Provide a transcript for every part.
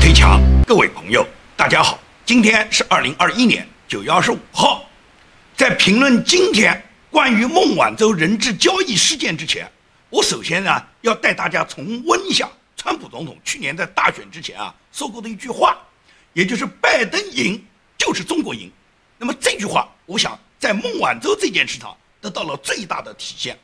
推墙，各位朋友，大家好，今天是二零二一年九月二十五号。在评论今天关于孟晚舟人质交易事件之前，我首先呢要带大家重温一下川普总统去年在大选之前啊说过的一句话，也就是拜登赢就是中国赢。那么这句话，我想在孟晚舟这件事上得到了最大的体现。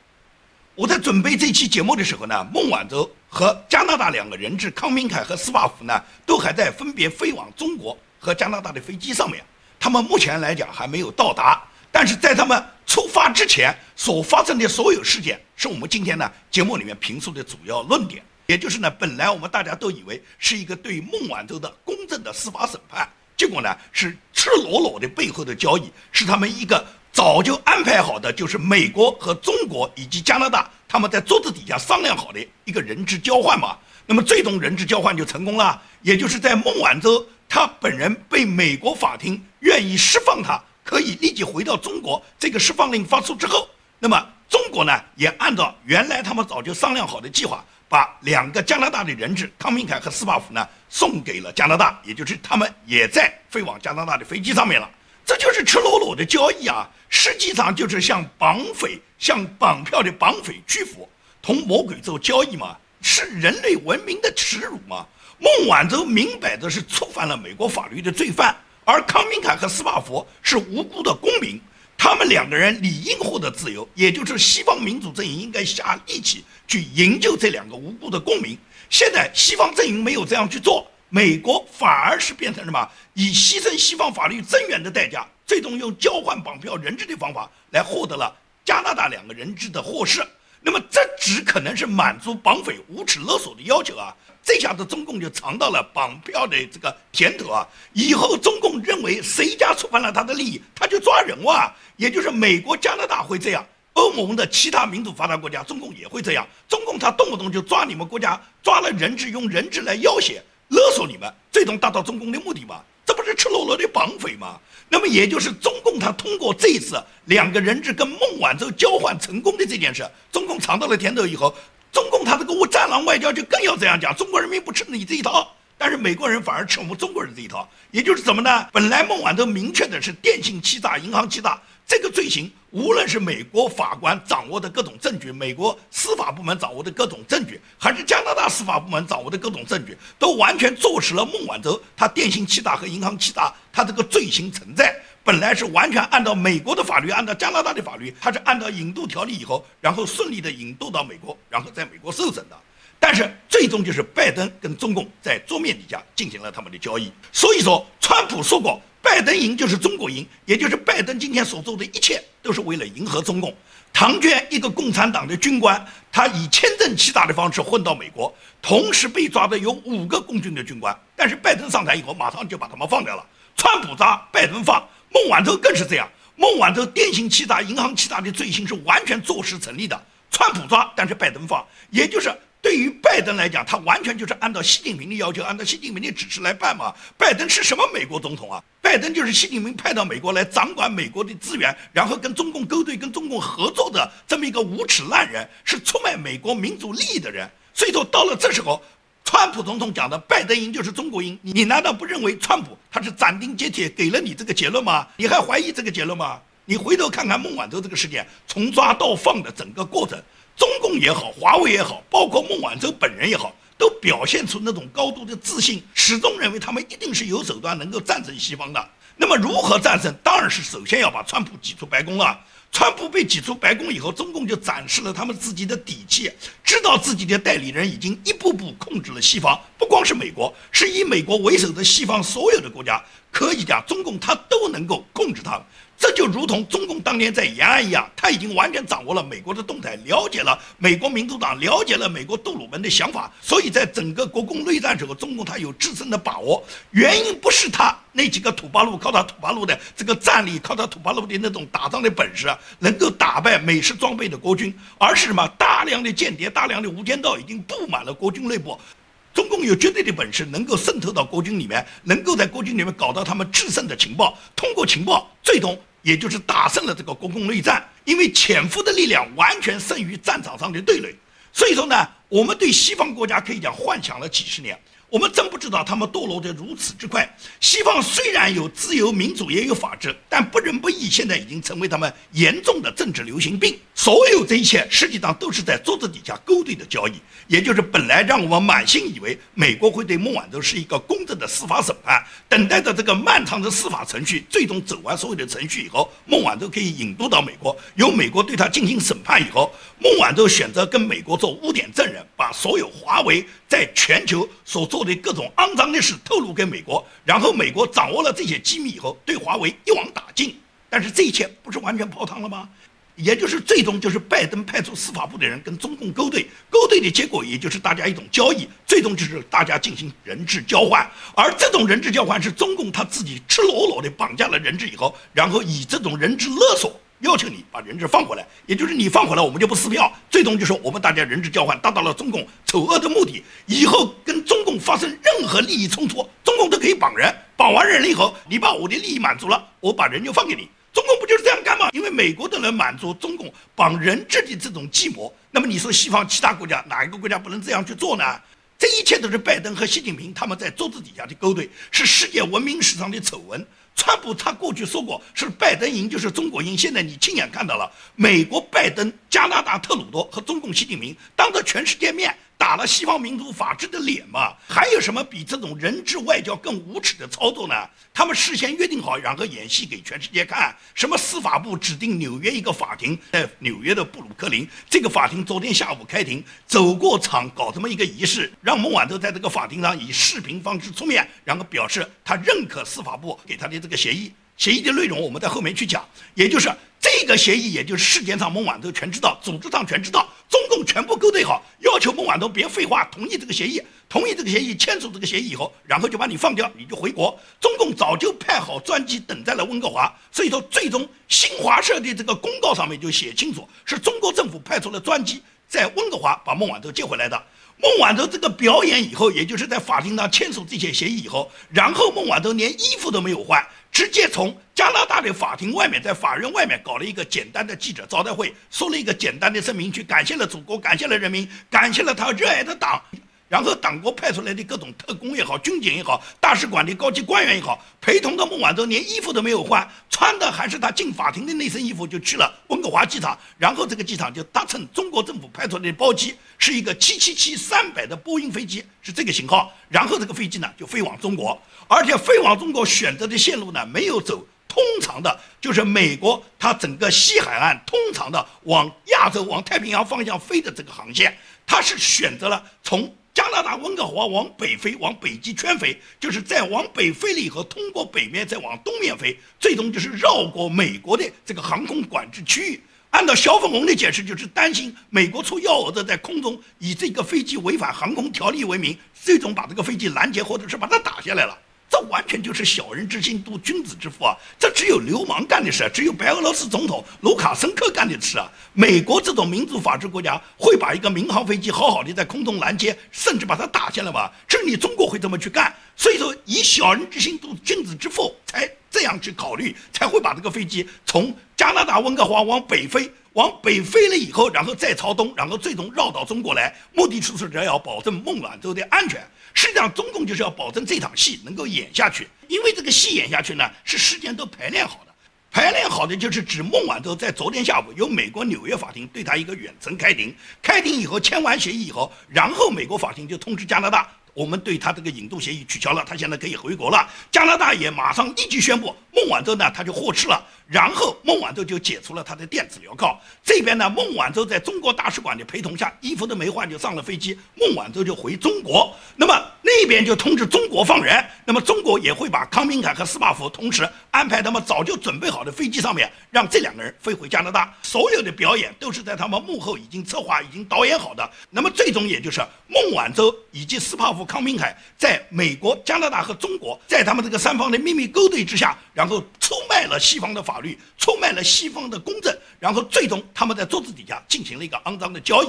我在准备这期节目的时候呢，孟晚舟和加拿大两个人质康明凯和斯瓦夫呢，都还在分别飞往中国和加拿大的飞机上面。他们目前来讲还没有到达，但是在他们出发之前所发生的所有事件，是我们今天呢节目里面评述的主要论点。也就是呢，本来我们大家都以为是一个对孟晚舟的公正的司法审判，结果呢是赤裸裸的背后的交易，是他们一个。早就安排好的，就是美国和中国以及加拿大他们在桌子底下商量好的一个人质交换嘛。那么最终人质交换就成功了，也就是在孟晚舟他本人被美国法庭愿意释放他，可以立即回到中国。这个释放令发出之后，那么中国呢也按照原来他们早就商量好的计划，把两个加拿大的人质康明凯和斯巴夫呢送给了加拿大，也就是他们也在飞往加拿大的飞机上面了。这就是赤裸裸的交易啊！实际上就是向绑匪、向绑票的绑匪屈服，同魔鬼做交易嘛，是人类文明的耻辱嘛！孟晚舟明摆着是触犯了美国法律的罪犯，而康明凯和斯帕佛是无辜的公民，他们两个人理应获得自由，也就是西方民主阵营应该下力气去营救这两个无辜的公民。现在西方阵营没有这样去做。美国反而是变成什么？以牺牲西方法律增援的代价，最终用交换绑票人质的方法来获得了加拿大两个人质的获释。那么这只可能是满足绑匪无耻勒索的要求啊！这下子中共就尝到了绑票的这个甜头啊！以后中共认为谁家触犯了他的利益，他就抓人哇！也就是美国、加拿大会这样，欧盟的其他民主发达国家，中共也会这样。中共他动不动就抓你们国家，抓了人质用人质来要挟。勒索你们，最终达到中共的目的吗？这不是赤裸裸的绑匪吗？那么也就是中共他通过这一次两个人质跟孟晚舟交换成功的这件事，中共尝到了甜头以后，中共他这个战狼外交就更要这样讲：中国人民不吃你这一套，但是美国人反而吃我们中国人这一套。也就是怎么呢？本来孟晚舟明确的是电信欺诈、银行欺诈。这个罪行，无论是美国法官掌握的各种证据，美国司法部门掌握的各种证据，还是加拿大司法部门掌握的各种证据，都完全坐实了孟晚舟他电信欺诈和银行欺诈他这个罪行存在。本来是完全按照美国的法律，按照加拿大的法律，他是按照引渡条例以后，然后顺利的引渡到美国，然后在美国受审的。但是最终就是拜登跟中共在桌面底下进行了他们的交易。所以说，川普说过。拜登赢就是中国赢，也就是拜登今天所做的一切都是为了迎合中共。唐娟一个共产党的军官，他以签证欺诈的方式混到美国，同时被抓的有五个共军的军官。但是拜登上台以后，马上就把他们放掉了。川普抓，拜登放。孟晚舟更是这样，孟晚舟电信欺诈、银行欺诈的罪行是完全坐实成立的。川普抓，但是拜登放，也就是。对于拜登来讲，他完全就是按照习近平的要求，按照习近平的指示来办嘛。拜登是什么美国总统啊？拜登就是习近平派到美国来掌管美国的资源，然后跟中共勾兑、跟中共合作的这么一个无耻烂人，是出卖美国民主利益的人。所以说，到了这时候，川普总统讲的拜登赢就是中国赢，你难道不认为川普他是斩钉截铁给了你这个结论吗？你还怀疑这个结论吗？你回头看看孟晚舟这个事件从抓到放的整个过程。中共也好，华为也好，包括孟晚舟本人也好，都表现出那种高度的自信，始终认为他们一定是有手段能够战胜西方的。那么如何战胜？当然是首先要把川普挤出白宫了。川普被挤出白宫以后，中共就展示了他们自己的底气，知道自己的代理人已经一步步控制了西方，不光是美国，是以美国为首的西方所有的国家，可以讲中共他都能够控制他们。这就如同中共当年在延安一样，他已经完全掌握了美国的动态，了解了美国民主党，了解了美国杜鲁门的想法，所以在整个国共内战时候，中共他有制胜的把握。原因不是他那几个土八路，靠他土八路的这个战力，靠他土八路的那种打仗的本事啊能够打败美式装备的国军，而是什么？大量的间谍，大量的无间道已经布满了国军内部。中共有绝对的本事，能够渗透到国军里面，能够在国军里面搞到他们制胜的情报，通过情报，最终也就是打胜了这个国共内战。因为潜伏的力量完全胜于战场上的对垒，所以说呢，我们对西方国家可以讲幻想了几十年，我们真不知道他们堕落得如此之快。西方虽然有自由民主，也有法治，但不仁不义现在已经成为他们严重的政治流行病。所有这一切实际上都是在桌子底下勾兑的交易，也就是本来让我们满心以为美国会对孟晚舟是一个公正的司法审判，等待着这个漫长的司法程序最终走完所有的程序以后，孟晚舟可以引渡到美国，由美国对他进行审判以后，孟晚舟选择跟美国做污点证人，把所有华为在全球所做。的各种肮脏的事透露给美国，然后美国掌握了这些机密以后，对华为一网打尽。但是这一切不是完全泡汤了吗？也就是最终就是拜登派出司法部的人跟中共勾兑，勾兑的结果也就是大家一种交易，最终就是大家进行人质交换。而这种人质交换是中共他自己赤裸裸的绑架了人质以后，然后以这种人质勒索。要求你把人质放回来，也就是你放回来，我们就不撕票。最终就是我们大家人质交换达到了中共丑恶的目的。以后跟中共发生任何利益冲突，中共都可以绑人。绑完人了以后，你把我的利益满足了，我把人就放给你。中共不就是这样干吗？因为美国都能满足中共绑人质的这种计谋，那么你说西方其他国家哪一个国家不能这样去做呢？这一切都是拜登和习近平他们在桌子底下的勾兑，是世界文明史上的丑闻。川普他过去说过是拜登赢就是中国赢，现在你亲眼看到了，美国拜登、加拿大特鲁多和中共习近平当着全世界面。打了西方民主法治的脸嘛？还有什么比这种人质外交更无耻的操作呢？他们事先约定好，然后演戏给全世界看。什么司法部指定纽约一个法庭，在纽约的布鲁克林，这个法庭昨天下午开庭，走过场搞这么一个仪式，让孟晚舟在这个法庭上以视频方式出面，然后表示他认可司法部给他的这个协议。协议的内容我们在后面去讲，也就是这个协议，也就是世界上孟晚舟全知道，组织上全知道，中共全部勾兑好，要求孟晚舟别废话，同意这个协议，同意这个协议，签署这个协议以后，然后就把你放掉，你就回国。中共早就派好专机等在了温哥华，所以说最终新华社的这个公告上面就写清楚，是中国政府派出了专机在温哥华把孟晚舟接回来的。孟晚舟这个表演以后，也就是在法庭上签署这些协议以后，然后孟晚舟连衣服都没有换，直接从加拿大的法庭外面，在法院外面搞了一个简单的记者招待会，说了一个简单的声明，去感谢了祖国，感谢了人民，感谢了他热爱的党。然后党国派出来的各种特工也好，军警也好，大使馆的高级官员也好，陪同的孟晚舟连衣服都没有换，穿的还是他进法庭的那身衣服，就去了温哥华机场。然后这个机场就搭乘中国政府派出来的包机，是一个七七七三百的波音飞机，是这个型号。然后这个飞机呢就飞往中国，而且飞往中国选择的线路呢没有走通常的，就是美国它整个西海岸通常的往亚洲、往太平洋方向飞的这个航线，它是选择了从。加拿大温哥华往北飞，往北极圈飞，就是在往北飞了以后，通过北面再往东面飞，最终就是绕过美国的这个航空管制区域。按照小粉红的解释，就是担心美国出幺蛾子，在空中以这个飞机违反航空条例为名，最终把这个飞机拦截，或者是把它打下来了。这完全就是小人之心度君子之腹啊！这只有流氓干的事，只有白俄罗斯总统卢卡申科干的事啊！美国这种民主法治国家会把一个民航飞机好好的在空中拦截，甚至把它打下来吗？只有你中国会这么去干。所以说，以小人之心度君子之腹，才这样去考虑，才会把这个飞机从加拿大温哥华往北飞，往北飞了以后，然后再朝东，然后最终绕到中国来，目的就是要保证孟晚舟的安全。实际上，中共就是要保证这场戏能够演下去，因为这个戏演下去呢，是事先都排练好的。排练好的就是指孟晚舟在昨天下午由美国纽约法庭对他一个远程开庭，开庭以后签完协议以后，然后美国法庭就通知加拿大。我们对他这个引渡协议取消了，他现在可以回国了。加拿大也马上立即宣布，孟晚舟呢他就获释了，然后孟晚舟就解除了他的电子镣铐。这边呢，孟晚舟在中国大使馆的陪同下，衣服都没换就上了飞机，孟晚舟就回中国。那么那边就通知中国放人，那么中国也会把康明凯和斯巴夫同时安排他们早就准备好的飞机上面，让这两个人飞回加拿大。所有的表演都是在他们幕后已经策划、已经导演好的。那么最终也就是孟晚舟以及斯帕夫。康明凯在美国、加拿大和中国，在他们这个三方的秘密勾兑之下，然后出卖了西方的法律，出卖了西方的公正，然后最终他们在桌子底下进行了一个肮脏的交易。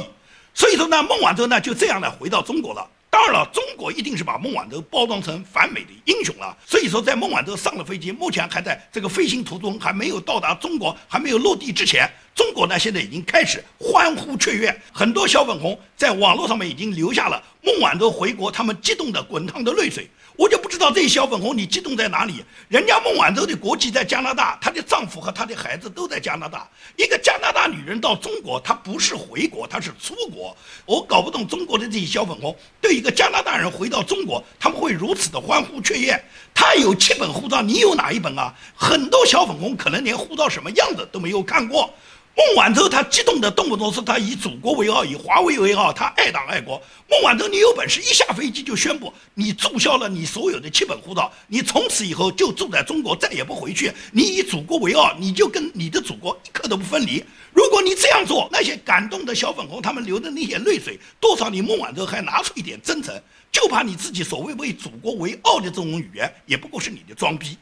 所以说呢，孟晚舟呢就这样呢回到中国了。当然了，中国一定是把孟晚舟包装成反美的英雄了。所以说，在孟晚舟上了飞机，目前还在这个飞行途中，还没有到达中国，还没有落地之前，中国呢现在已经开始欢呼雀跃，很多小粉红在网络上面已经留下了孟晚舟回国他们激动的滚烫的泪水。我就不知道这些小粉红你激动在哪里？人家孟晚舟的国籍在加拿大，她的丈夫和她的孩子都在加拿大。一个加拿大女人到中国，她不是回国，她是出国。我搞不懂中国的这些小粉红对一个加拿大人回到中国，他们会如此的欢呼雀跃。他有七本护照，你有哪一本啊？很多小粉红可能连护照什么样子都没有看过。孟晚舟他激动的动不动是他以祖国为傲，以华为为傲，他爱党爱国。孟晚舟，你有本事一下飞机就宣布你注销了你所有的七本护照，你从此以后就住在中国，再也不回去。你以祖国为傲，你就跟你的祖国一刻都不分离。如果你这样做，那些感动的小粉红他们流的那些泪水，多少你孟晚舟还拿出一点真诚，就怕你自己所谓为祖国为傲的这种语言，也不过是你的装逼。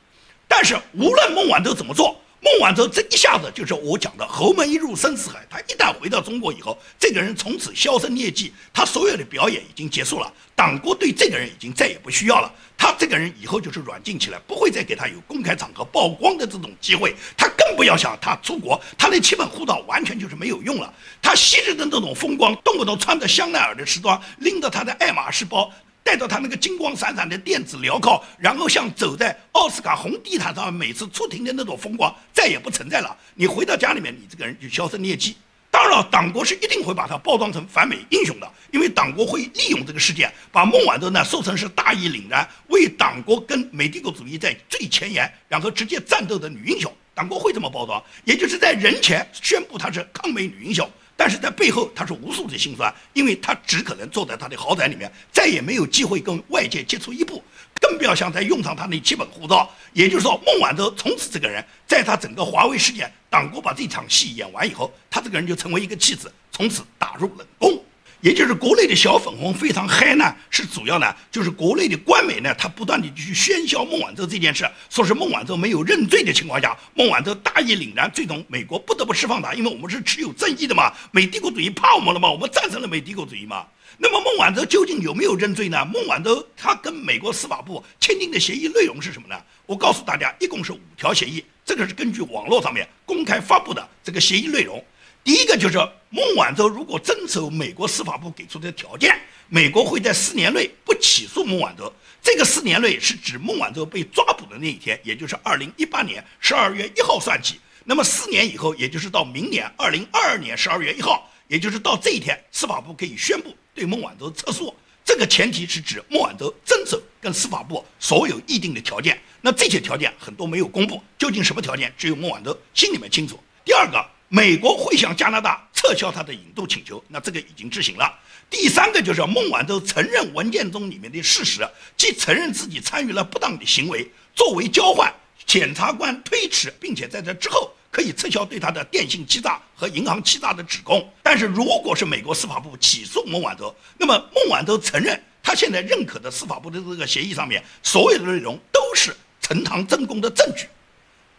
但是无论孟晚舟怎么做。孟晚舟这一下子就是我讲的侯门一入深似海。他一旦回到中国以后，这个人从此销声匿迹，他所有的表演已经结束了。党国对这个人已经再也不需要了。他这个人以后就是软禁起来，不会再给他有公开场合曝光的这种机会。他更不要想他出国，他那七本护照完全就是没有用了。他昔日的那种风光，动不动穿着香奈儿的时装，拎着他的爱马仕包。带着他那个金光闪闪的电子镣铐，然后像走在奥斯卡红地毯上，每次出庭的那种风光再也不存在了。你回到家里面，你这个人就销声匿迹。当然了，党国是一定会把他包装成反美英雄的，因为党国会利用这个事件，把孟晚舟呢说成是大义凛然，为党国跟美帝国主义在最前沿，然后直接战斗的女英雄。党国会这么包装，也就是在人前宣布她是抗美女英雄。但是在背后，他是无数的心酸，因为他只可能坐在他的豪宅里面，再也没有机会跟外界接触一步，更不要想再用上他那基本护照。也就是说，孟晚舟从此这个人，在他整个华为事件，党国把这场戏演完以后，他这个人就成为一个弃子，从此打入冷宫。也就是国内的小粉红非常嗨呢，是主要呢，就是国内的官媒呢，他不断的去喧嚣孟晚舟这件事，说是孟晚舟没有认罪的情况下，孟晚舟大义凛然，最终美国不得不释放他，因为我们是持有正义的嘛，美帝国主义怕我们了嘛？我们战胜了美帝国主义嘛。那么孟晚舟究竟有没有认罪呢？孟晚舟他跟美国司法部签订的协议内容是什么呢？我告诉大家，一共是五条协议，这个是根据网络上面公开发布的这个协议内容。第一个就是孟晚舟如果遵守美国司法部给出的条件，美国会在四年内不起诉孟晚舟。这个四年内是指孟晚舟被抓捕的那一天，也就是二零一八年十二月一号算起。那么四年以后，也就是到明年二零二二年十二月一号，也就是到这一天，司法部可以宣布对孟晚舟撤诉。这个前提是指孟晚舟遵守跟司法部所有议定的条件。那这些条件很多没有公布，究竟什么条件，只有孟晚舟心里面清楚。第二个。美国会向加拿大撤销他的引渡请求，那这个已经执行了。第三个就是孟晚舟承认文件中里面的事实，即承认自己参与了不当的行为。作为交换，检察官推迟，并且在这之后可以撤销对他的电信欺诈和银行欺诈的指控。但是如果是美国司法部起诉孟晚舟，那么孟晚舟承认他现在认可的司法部的这个协议上面所有的内容都是呈堂证供的证据。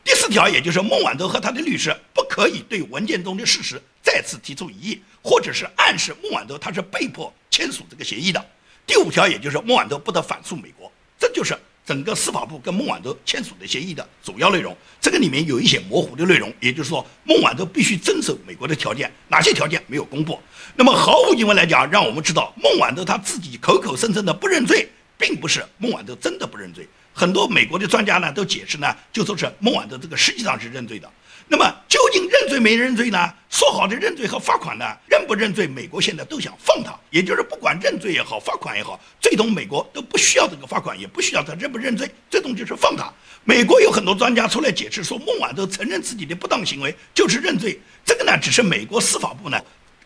第四条，也就是孟晚舟和他的律师不可以对文件中的事实再次提出异议，或者是暗示孟晚舟他是被迫签署这个协议的。第五条，也就是孟晚舟不得反诉美国。这就是整个司法部跟孟晚舟签署的协议的主要内容。这个里面有一些模糊的内容，也就是说孟晚舟必须遵守美国的条件，哪些条件没有公布。那么毫无疑问来讲，让我们知道孟晚舟他自己口口声声的不认罪，并不是孟晚舟真的不认罪。很多美国的专家呢都解释呢，就说是孟晚舟这个实际上是认罪的。那么究竟认罪没认罪呢？说好的认罪和罚款呢？认不认罪？美国现在都想放他，也就是不管认罪也好，罚款也好，最终美国都不需要这个罚款，也不需要他认不认罪，最终就是放他。美国有很多专家出来解释说，孟晚舟承认自己的不当行为就是认罪，这个呢只是美国司法部呢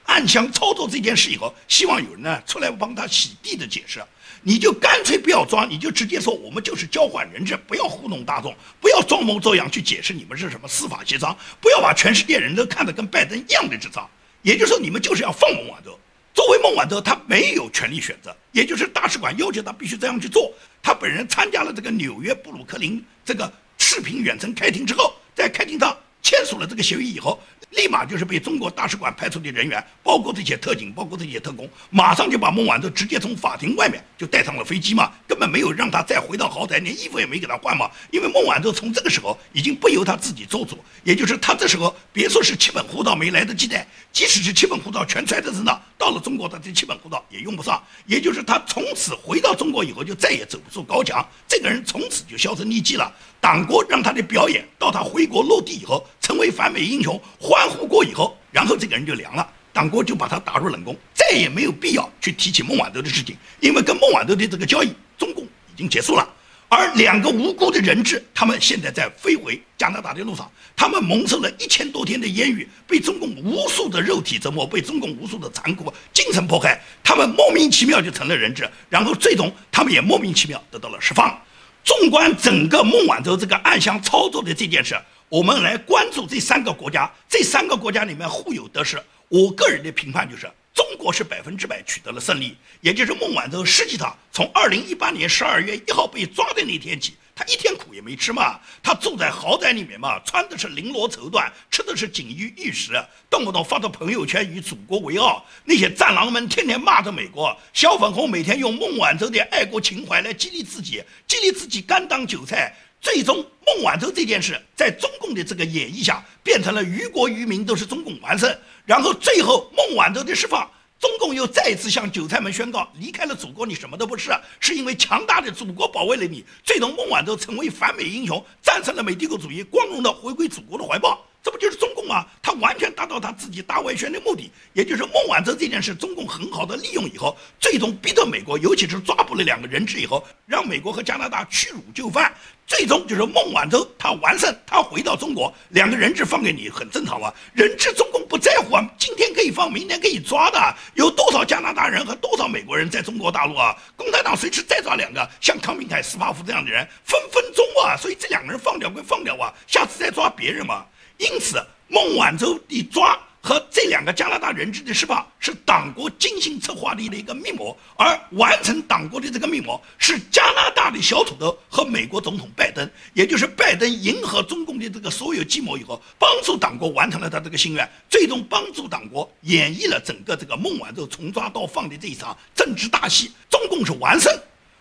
暗箱操作这件事以后，希望有人呢出来帮他洗地的解释。你就干脆不要装，你就直接说我们就是交换人质，不要糊弄大众，不要装模作样去解释你们是什么司法协商，不要把全世界人都看得跟拜登一样的智障。也就是说，你们就是要放孟晚舟。作为孟晚舟，他没有权利选择，也就是大使馆要求他必须这样去做。他本人参加了这个纽约布鲁克林这个视频远程开庭之后，在开庭上签署了这个协议以后。立马就是被中国大使馆派出的人员，包括这些特警，包括这些特工，马上就把孟晚舟直接从法庭外面就带上了飞机嘛，根本没有让他再回到豪宅，连衣服也没给他换嘛。因为孟晚舟从这个时候已经不由他自己做主，也就是他这时候别说是七本护照没来得及带，即使是七本护照全揣在身上，到了中国的这七本护照也用不上。也就是他从此回到中国以后就再也走不出高墙，这个人从此就销声匿迹了。党国让他的表演到他回国落地以后，成为反美英雄，欢呼过以后，然后这个人就凉了，党国就把他打入冷宫，再也没有必要去提起孟晚舟的事情，因为跟孟晚舟的这个交易，中共已经结束了。而两个无辜的人质，他们现在在飞回加拿大的路上，他们蒙受了一千多天的烟雨，被中共无数的肉体折磨，被中共无数的残酷精神迫害，他们莫名其妙就成了人质，然后最终他们也莫名其妙得到了释放。纵观整个孟晚舟这个暗箱操作的这件事，我们来关注这三个国家。这三个国家里面互有得失。我个人的评判就是，中国是百分之百取得了胜利，也就是孟晚舟实际上从二零一八年十二月一号被抓的那天起。他一天苦也没吃嘛，他住在豪宅里面嘛，穿的是绫罗绸缎，吃的是锦衣玉食，动不动发到朋友圈与祖国为傲。那些战狼们天天骂着美国，小粉红每天用孟晚舟的爱国情怀来激励自己，激励自己甘当韭菜。最终，孟晚舟这件事在中共的这个演绎下，变成了于国于民都是中共完胜。然后最后，孟晚舟的释放。中共又再一次向韭菜们宣告：离开了祖国，你什么都不是，是因为强大的祖国保卫了你。最终，孟晚舟成为反美英雄，战胜了美帝国主义，光荣的回归祖国的怀抱。这不就是中共吗？他完全达到他自己大外宣的目的，也就是孟晚舟这件事，中共很好的利用以后，最终逼得美国，尤其是抓捕了两个人质以后，让美国和加拿大屈辱就范。最终就是孟晚舟他完胜，他回到中国，两个人质放给你很正常嘛。人质中共不在乎啊，今天可以放，明天可以抓的。有多少加拿大人和多少美国人在中国大陆啊？共产党随时再抓两个像康明凯、斯帕夫这样的人，分分钟啊。所以这两个人放掉归放掉啊，下次再抓别人嘛。因此，孟晚舟的抓。和这两个加拿大人质的释放是党国精心策划的一个密谋，而完成党国的这个密谋是加拿大的小土豆和美国总统拜登，也就是拜登迎合中共的这个所有计谋以后，帮助党国完成了他这个心愿，最终帮助党国演绎了整个这个孟晚舟从抓到放的这一场政治大戏，中共是完胜，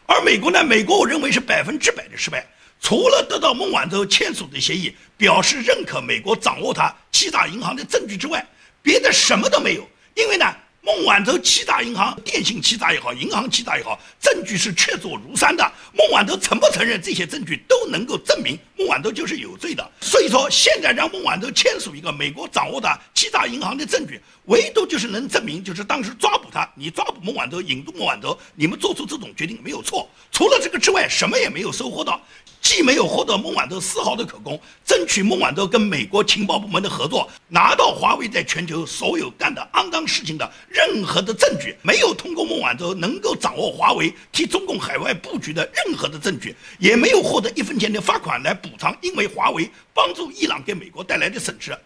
而美国呢？美国我认为是百分之百的失败。除了得到孟晚舟签署的协议，表示认可美国掌握他欺诈银行的证据之外，别的什么都没有。因为呢，孟晚舟欺诈银行、电信欺诈也好，银行欺诈也好，证据是确凿如山的。孟晚舟承不承认这些证据都能够证明孟晚舟就是有罪的。所以说，现在让孟晚舟签署一个美国掌握的欺诈银行的证据，唯独就是能证明，就是当时抓捕他，你抓捕孟晚舟、引渡孟晚舟，你们做出这种决定没有错。除了这个之外，什么也没有收获到。既没有获得孟晚舟丝毫的口供，争取孟晚舟跟美国情报部门的合作，拿到华为在全球所有干的肮脏事情的任何的证据，没有通过孟晚舟能够掌握华为替中共海外布局的任何的证据，也没有获得一分钱的罚款来补偿，因为华为帮助伊朗给美国带来的损失。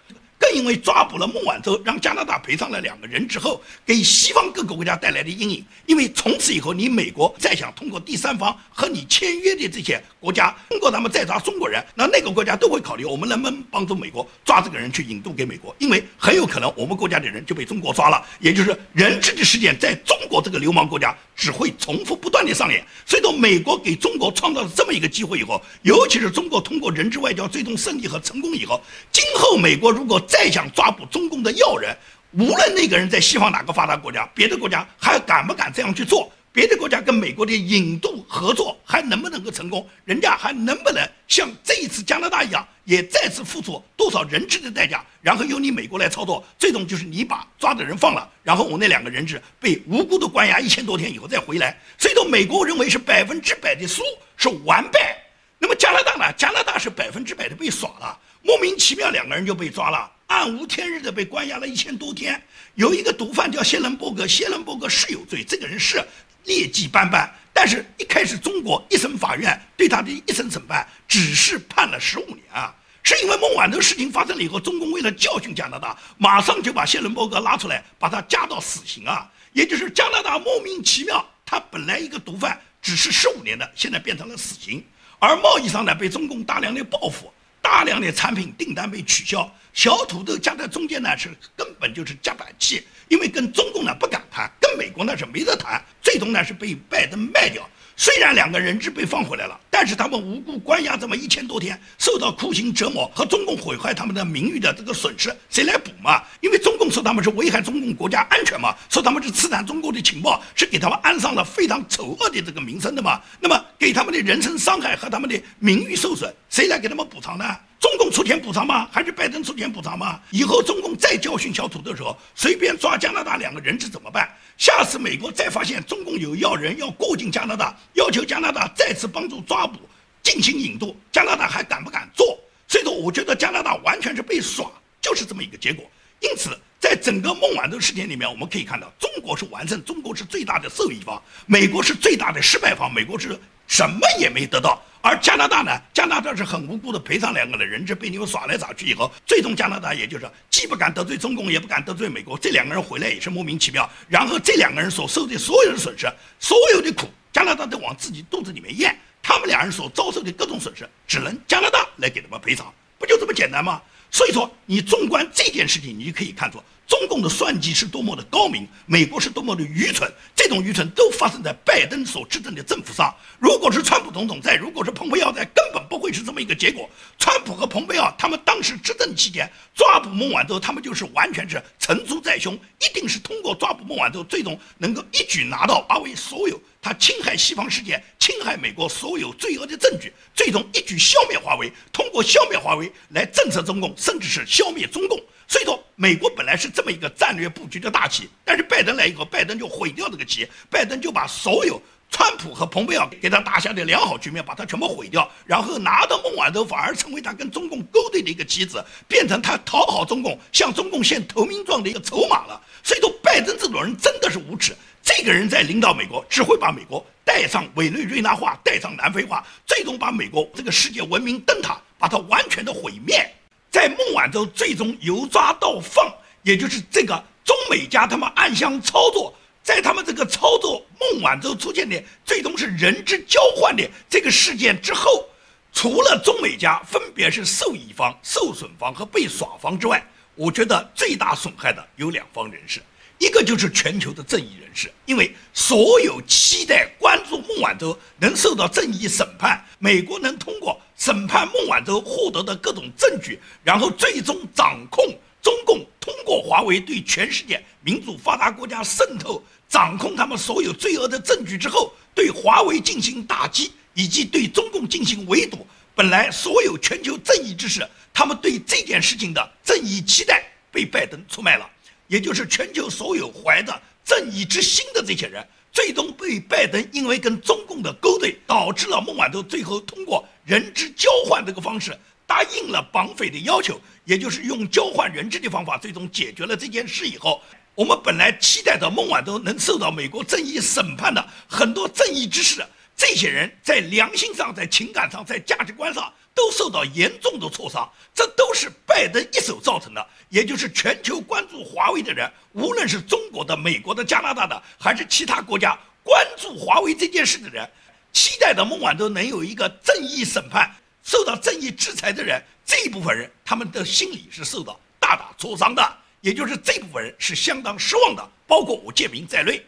因为抓捕了孟晚舟，让加拿大赔偿了两个人之后，给西方各个国家带来的阴影。因为从此以后，你美国再想通过第三方和你签约的这些国家，通过他们再抓中国人，那那个国家都会考虑我们能不能帮助美国抓这个人去引渡给美国，因为很有可能我们国家的人就被中国抓了。也就是人质的事件在中国这个流氓国家只会重复不断的上演。所以说，美国给中国创造了这么一个机会以后，尤其是中国通过人质外交最终胜利和成功以后，今后美国如果再再想抓捕中共的要人，无论那个人在西方哪个发达国家，别的国家还敢不敢这样去做？别的国家跟美国的引渡合作还能不能够成功？人家还能不能像这一次加拿大一样，也再次付出多少人质的代价？然后由你美国来操作，最终就是你把抓的人放了，然后我那两个人质被无辜的关押一千多天以后再回来。所以说，美国认为是百分之百的输，是完败。那么加拿大呢？加拿大是百分之百的被耍了，莫名其妙两个人就被抓了。暗无天日的被关押了一千多天，有一个毒贩叫谢伦伯格，谢伦伯格是有罪，这个人是劣迹斑斑。但是，一开始中国一审法院对他的一审审判只是判了十五年啊，是因为孟晚舟事情发生了以后，中共为了教训加拿大，马上就把谢伦伯格拉出来，把他加到死刑啊。也就是加拿大莫名其妙，他本来一个毒贩只是十五年的，现在变成了死刑，而贸易上呢被中共大量的报复。大量的产品订单被取消，小土豆夹在中间呢是根本就是夹板器，因为跟中共呢不敢谈，跟美国呢是没得谈，最终呢是被拜登卖掉。虽然两个人质被放回来了，但是他们无辜关押这么一千多天，受到酷刑折磨和中共毁坏他们的名誉的这个损失，谁来补嘛？因为中共说他们是危害中共国家安全嘛，说他们是刺探中国的情报，是给他们安上了非常丑恶的这个名声的嘛。那么给他们的人身伤害和他们的名誉受损，谁来给他们补偿呢？中共出钱补偿吗？还是拜登出钱补偿吗？以后中共再教训小土豆的时候，随便抓加拿大两个人质怎么办？下次美国再发现中共有要人要过境加拿大，要求加拿大再次帮助抓捕、进行引渡，加拿大还敢不敢做？所以说，我觉得加拿大完全是被耍，就是这么一个结果。因此，在整个孟晚舟事件里面，我们可以看到，中国是完胜，中国是最大的受益方，美国是最大的失败方，美国是什么也没得到。而加拿大呢？加拿大是很无辜的赔偿两个的人质被你们耍来耍去以后，最终加拿大也就是既不敢得罪中共，也不敢得罪美国，这两个人回来也是莫名其妙。然后这两个人所受的所有的损失，所有的苦，加拿大都往自己肚子里面咽。他们两人所遭受的各种损失，只能加拿大来给他们赔偿，不就这么简单吗？所以说，你纵观这件事情，你就可以看出。中共的算计是多么的高明，美国是多么的愚蠢，这种愚蠢都发生在拜登所执政的政府上。如果是川普总统在，如果是蓬佩奥在，根本不会是这么一个结果。川普和蓬佩奥他们当时执政期间抓捕孟晚舟，他们就是完全是成竹在胸，一定是通过抓捕孟晚舟，最终能够一举拿到华为所有他侵害西方世界、侵害美国所有罪恶的证据，最终一举消灭华为，通过消灭华为来震慑中共，甚至是消灭中共。所以说，美国本来是这么一个战略布局的大棋，但是拜登来以后，拜登就毁掉这个棋，拜登就把所有川普和蓬佩奥给他打下的良好局面，把它全部毁掉，然后拿到孟晚舟，反而成为他跟中共勾兑的一个棋子，变成他讨好中共、向中共献投名状的一个筹码了。所以说，拜登这种人真的是无耻，这个人在领导美国，只会把美国带上委内瑞拉化，带上南非化，最终把美国这个世界文明灯塔，把它完全的毁灭。在孟晚舟最终由抓到放，也就是这个中美家他们暗箱操作，在他们这个操作孟晚舟出现的最终是人质交换的这个事件之后，除了中美家分别是受益方、受损方和被耍方之外，我觉得最大损害的有两方人士。一个就是全球的正义人士，因为所有期待关注孟晚舟能受到正义审判，美国能通过审判孟晚舟获得的各种证据，然后最终掌控中共，通过华为对全世界民主发达国家渗透，掌控他们所有罪恶的证据之后，对华为进行打击，以及对中共进行围堵。本来所有全球正义之士，他们对这件事情的正义期待被拜登出卖了。也就是全球所有怀着正义之心的这些人，最终被拜登因为跟中共的勾兑，导致了孟晚舟最后通过人质交换这个方式答应了绑匪的要求，也就是用交换人质的方法，最终解决了这件事以后，我们本来期待着孟晚舟能受到美国正义审判的很多正义之士，这些人在良心上、在情感上、在价值观上。都受到严重的挫伤，这都是拜登一手造成的。也就是全球关注华为的人，无论是中国的、美国的、加拿大的，还是其他国家关注华为这件事的人，期待的孟晚舟能有一个正义审判、受到正义制裁的人，这一部分人他们的心理是受到大大挫伤的。也就是这部分人是相当失望的，包括我建明在内。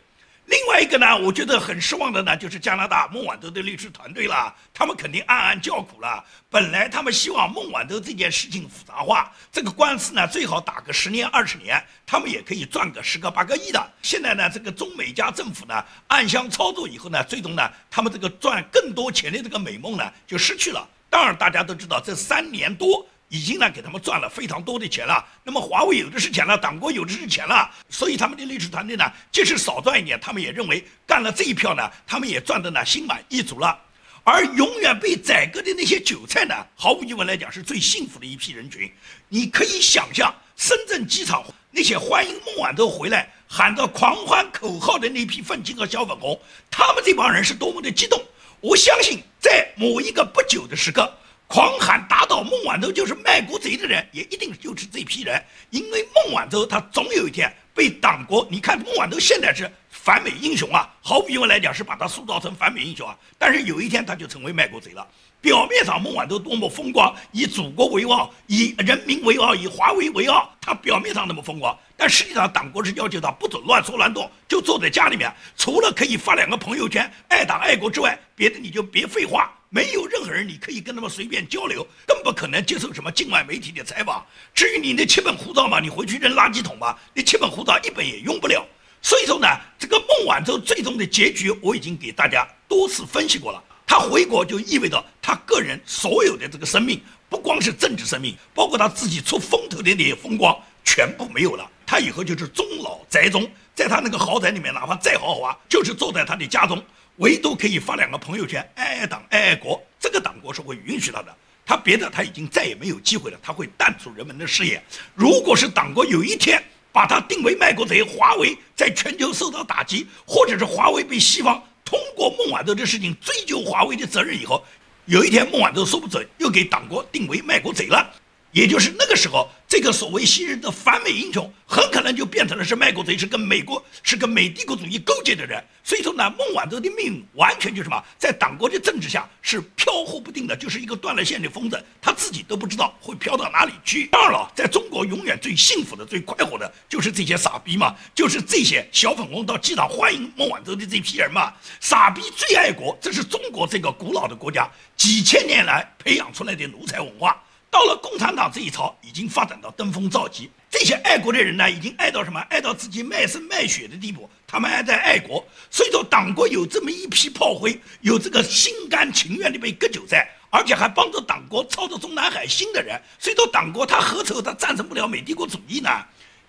另外一个呢，我觉得很失望的呢，就是加拿大孟晚舟的律师团队了，他们肯定暗暗叫苦了。本来他们希望孟晚舟这件事情复杂化，这个官司呢最好打个十年二十年，他们也可以赚个十个八个亿的。现在呢，这个中美加政府呢暗箱操作以后呢，最终呢，他们这个赚更多钱的这个美梦呢就失去了。当然，大家都知道这三年多。已经呢给他们赚了非常多的钱了。那么华为有的是钱了，党国有的是钱了，所以他们的律师团队呢，即使少赚一点，他们也认为干了这一票呢，他们也赚的呢心满意足了。而永远被宰割的那些韭菜呢，毫无疑问来讲是最幸福的一批人群。你可以想象，深圳机场那些欢迎孟晚舟回来喊着狂欢口号的那批愤青和小粉红，他们这帮人是多么的激动。我相信，在某一个不久的时刻。狂喊打倒孟晚舟就是卖国贼的人，也一定就是这批人。因为孟晚舟他总有一天被党国，你看孟晚舟现在是反美英雄啊，毫无疑问来讲是把他塑造成反美英雄啊。但是有一天他就成为卖国贼了。表面上孟晚舟多么风光，以祖国为傲，以人民为傲，以华为为傲，他表面上那么风光，但实际上党国是要求他不准乱说乱动，就坐在家里面，除了可以发两个朋友圈爱党爱国之外，别的你就别废话。没有任何人你可以跟他们随便交流，更不可能接受什么境外媒体的采访。至于你那七本护照嘛，你回去扔垃圾桶吧，那七本护照一本也用不了。所以说呢，这个孟晚舟最终的结局我已经给大家多次分析过了。他回国就意味着他个人所有的这个生命，不光是政治生命，包括他自己出风头的那些风光，全部没有了。他以后就是终老宅中，在他那个豪宅里面，哪怕再豪华，就是坐在他的家中。唯独可以发两个朋友圈，爱爱党，爱爱国，这个党国是会允许他的。他别的他已经再也没有机会了，他会淡出人们的视野。如果是党国有一天把他定为卖国贼，华为在全球受到打击，或者是华为被西方通过孟晚舟的事情追究华为的责任以后，有一天孟晚舟说不准又给党国定为卖国贼了。也就是那个时候，这个所谓昔日的反美英雄，很可能就变成了是卖国贼，是跟美国、是跟美帝国主义勾结的人。所以说呢，孟晚舟的命完全就是什么，在党国的政治下是飘忽不定的，就是一个断了线的风筝，他自己都不知道会飘到哪里去。当然了，在中国永远最幸福的、最快活的，就是这些傻逼嘛，就是这些小粉红到机场欢迎孟晚舟的这批人嘛。傻逼最爱国，这是中国这个古老的国家几千年来培养出来的奴才文化。到了共产党这一朝，已经发展到登峰造极。这些爱国的人呢，已经爱到什么？爱到自己卖身卖血的地步。他们还在爱国，所以说党国有这么一批炮灰，有这个心甘情愿的被割韭菜，而且还帮着党国操着中南海心的人。所以说党国他何愁他战胜不了美帝国主义呢？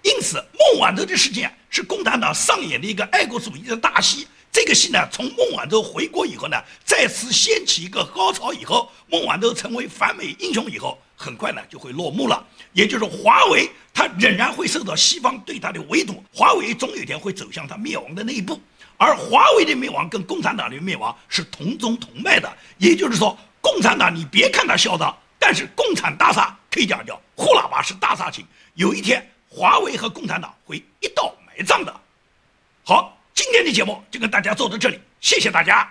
因此，孟晚舟的事件是共产党上演的一个爱国主义的大戏。这个戏呢，从孟晚舟回国以后呢，再次掀起一个高潮以后，孟晚舟成为反美英雄以后，很快呢就会落幕了。也就是华为，它仍然会受到西方对它的围堵，华为总有一天会走向它灭亡的那一步。而华为的灭亡跟共产党的灭亡是同宗同脉的。也就是说，共产党你别看它嚣张，但是共产大厦可以讲叫呼喇叭是大厦情，有一天华为和共产党会一道埋葬的。好。今天的节目就跟大家做到这里，谢谢大家。